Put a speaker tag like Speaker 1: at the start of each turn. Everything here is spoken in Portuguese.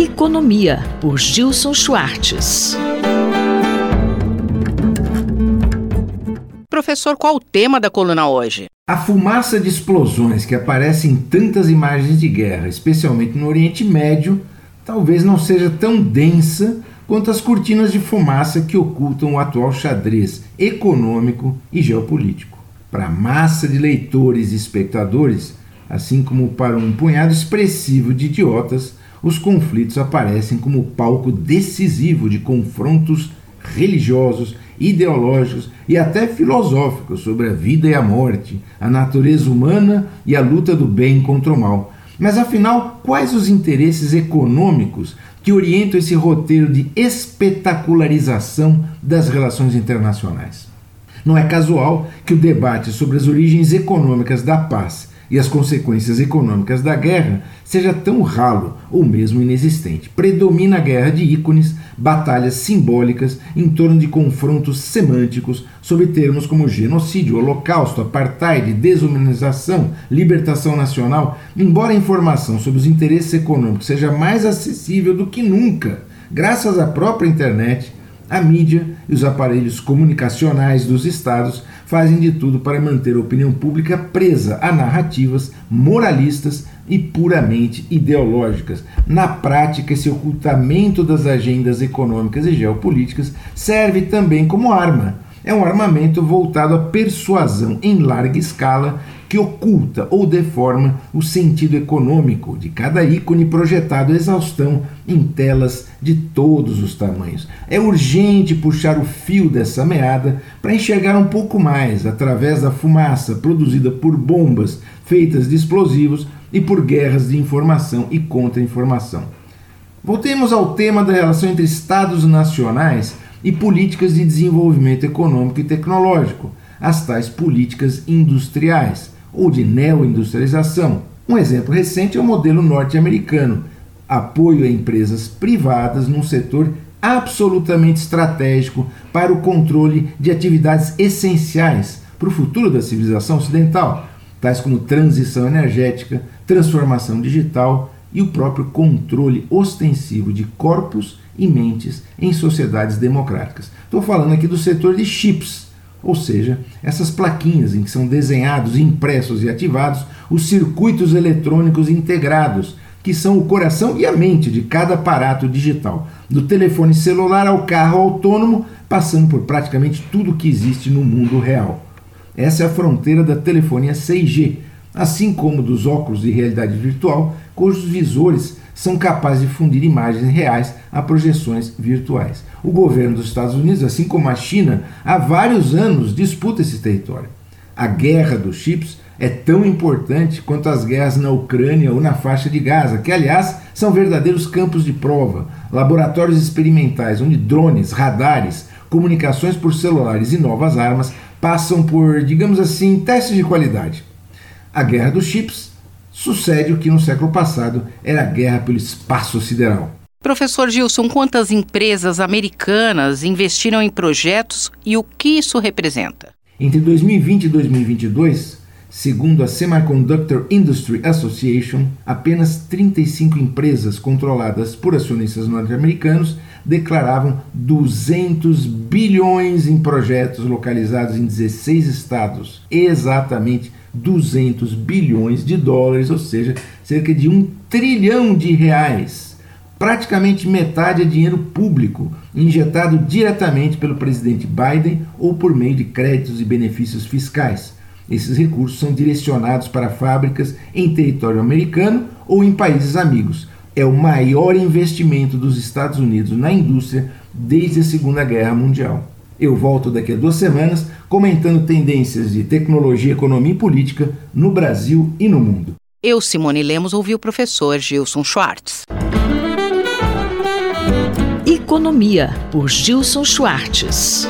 Speaker 1: Economia, por Gilson Schwartz.
Speaker 2: Professor, qual o tema da coluna hoje?
Speaker 3: A fumaça de explosões que aparece em tantas imagens de guerra, especialmente no Oriente Médio, talvez não seja tão densa quanto as cortinas de fumaça que ocultam o atual xadrez econômico e geopolítico. Para a massa de leitores e espectadores, assim como para um punhado expressivo de idiotas, os conflitos aparecem como palco decisivo de confrontos religiosos, ideológicos e até filosóficos sobre a vida e a morte, a natureza humana e a luta do bem contra o mal. Mas afinal, quais os interesses econômicos que orientam esse roteiro de espetacularização das relações internacionais? Não é casual que o debate sobre as origens econômicas da paz e as consequências econômicas da guerra seja tão ralo ou mesmo inexistente. Predomina a guerra de ícones, batalhas simbólicas em torno de confrontos semânticos sobre termos como genocídio, holocausto, apartheid, desumanização, libertação nacional, embora a informação sobre os interesses econômicos seja mais acessível do que nunca, graças à própria internet a mídia e os aparelhos comunicacionais dos estados fazem de tudo para manter a opinião pública presa a narrativas moralistas e puramente ideológicas. Na prática, esse ocultamento das agendas econômicas e geopolíticas serve também como arma. É um armamento voltado à persuasão em larga escala que oculta ou deforma o sentido econômico de cada ícone projetado exaustão em telas de todos os tamanhos. É urgente puxar o fio dessa meada para enxergar um pouco mais através da fumaça produzida por bombas feitas de explosivos e por guerras de informação e contra-informação. Voltemos ao tema da relação entre estados nacionais e políticas de desenvolvimento econômico e tecnológico, as tais políticas industriais ou de neoindustrialização. Um exemplo recente é o modelo norte-americano, apoio a empresas privadas num setor absolutamente estratégico para o controle de atividades essenciais para o futuro da civilização ocidental, tais como transição energética, transformação digital e o próprio controle ostensivo de corpos e mentes em sociedades democráticas. Estou falando aqui do setor de chips, ou seja, essas plaquinhas em que são desenhados, impressos e ativados os circuitos eletrônicos integrados, que são o coração e a mente de cada aparato digital, do telefone celular ao carro autônomo, passando por praticamente tudo que existe no mundo real. Essa é a fronteira da telefonia 6G, assim como dos óculos de realidade virtual, cujos visores são capazes de fundir imagens reais a projeções virtuais. O governo dos Estados Unidos, assim como a China, há vários anos disputa esse território. A guerra dos chips é tão importante quanto as guerras na Ucrânia ou na faixa de Gaza, que, aliás, são verdadeiros campos de prova, laboratórios experimentais onde drones, radares, comunicações por celulares e novas armas passam por, digamos assim, testes de qualidade. A guerra dos chips sucede o que no século passado era a guerra pelo espaço sideral.
Speaker 2: Professor Gilson, quantas empresas americanas investiram em projetos e o que isso representa?
Speaker 3: Entre 2020 e 2022, segundo a Semiconductor Industry Association, apenas 35 empresas controladas por acionistas norte-americanos declaravam 200 bilhões em projetos localizados em 16 estados, exatamente 200 bilhões de dólares, ou seja, cerca de um trilhão de reais. Praticamente metade é dinheiro público, injetado diretamente pelo presidente Biden ou por meio de créditos e benefícios fiscais. Esses recursos são direcionados para fábricas em território americano ou em países amigos. É o maior investimento dos Estados Unidos na indústria desde a Segunda Guerra Mundial. Eu volto daqui a duas semanas comentando tendências de tecnologia, economia e política no Brasil e no mundo.
Speaker 2: Eu, Simone Lemos, ouvi o professor Gilson Schwartz.
Speaker 1: Economia, por Gilson Schwartz.